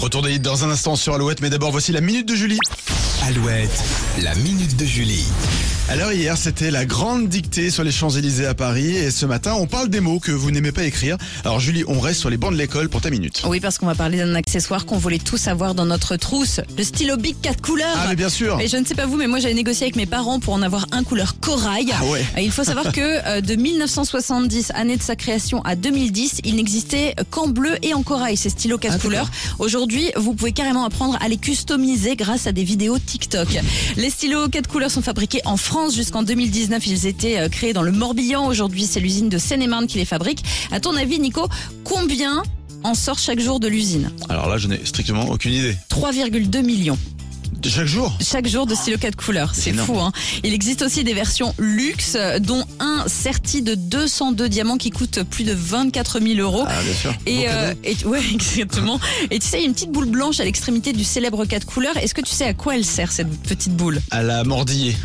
Retour des dans un instant sur Alouette, mais d'abord voici la minute de Julie. Alouette, la minute de Julie. Alors hier, c'était la grande dictée sur les Champs-Élysées à Paris et ce matin, on parle des mots que vous n'aimez pas écrire. Alors Julie, on reste sur les bancs de l'école pour ta minute. Oui, parce qu'on va parler d'un accessoire qu'on voulait tous avoir dans notre trousse, le stylo Bic 4 couleurs. Ah mais bien sûr. Et je ne sais pas vous, mais moi j'avais négocié avec mes parents pour en avoir un couleur corail. Ah ouais. Il faut savoir que euh, de 1970, année de sa création, à 2010, il n'existait qu'en bleu et en corail, ces stylos 4 Ah, couleurs. Aujourd'hui, vous pouvez carrément apprendre à les customiser grâce à des vidéos TikTok. Les stylos 4 couleurs sont fabriqués en France jusqu'en 2019. Ils étaient euh, créés dans le Morbihan. Aujourd'hui, c'est l'usine de Seine-et-Marne qui les fabrique. À ton avis, Nico, combien en sort chaque jour de l'usine? Alors là, je n'ai strictement aucune idée. 3,2 millions chaque jour chaque jour de stylo 4 couleurs. C'est fou, hein. Il existe aussi des versions luxe, dont un serti de 202 diamants qui coûte plus de 24 000 euros. Ah bien sûr. Et, euh, et ouais, exactement. Et tu sais, il y a une petite boule blanche à l'extrémité du célèbre 4 couleurs. Est-ce que tu sais à quoi elle sert cette petite boule? À la mordillée.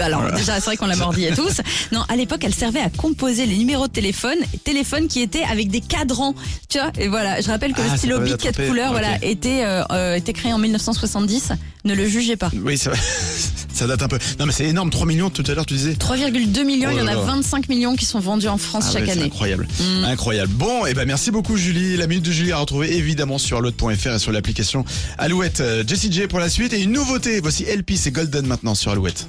Alors déjà, c'est vrai qu'on l'a mordillé tous. Non, à l'époque, elle servait à composer les numéros de téléphone, téléphone qui étaient avec des cadrans. Tu vois Et voilà, je rappelle que Ah, le ça stylo Bic 4 d'attraper. couleurs, Ok. voilà, était euh, euh, était créé en 1970. Ne le jugez pas. Oui. Ça date un peu. Non mais c'est énorme, 3 millions tout à l'heure tu disais. 3,2 millions, Oh il y en a là. 25 millions qui sont vendus en France Ah chaque ouais, année. incroyable. Mm. Incroyable. Bon, et ben merci beaucoup Julie. La minute de Julie à retrouver évidemment sur alouette.fr et sur l'application Alouette. Euh, Jessie J pour la suite et une nouveauté. Voici LP, c'est Golden maintenant sur Alouette.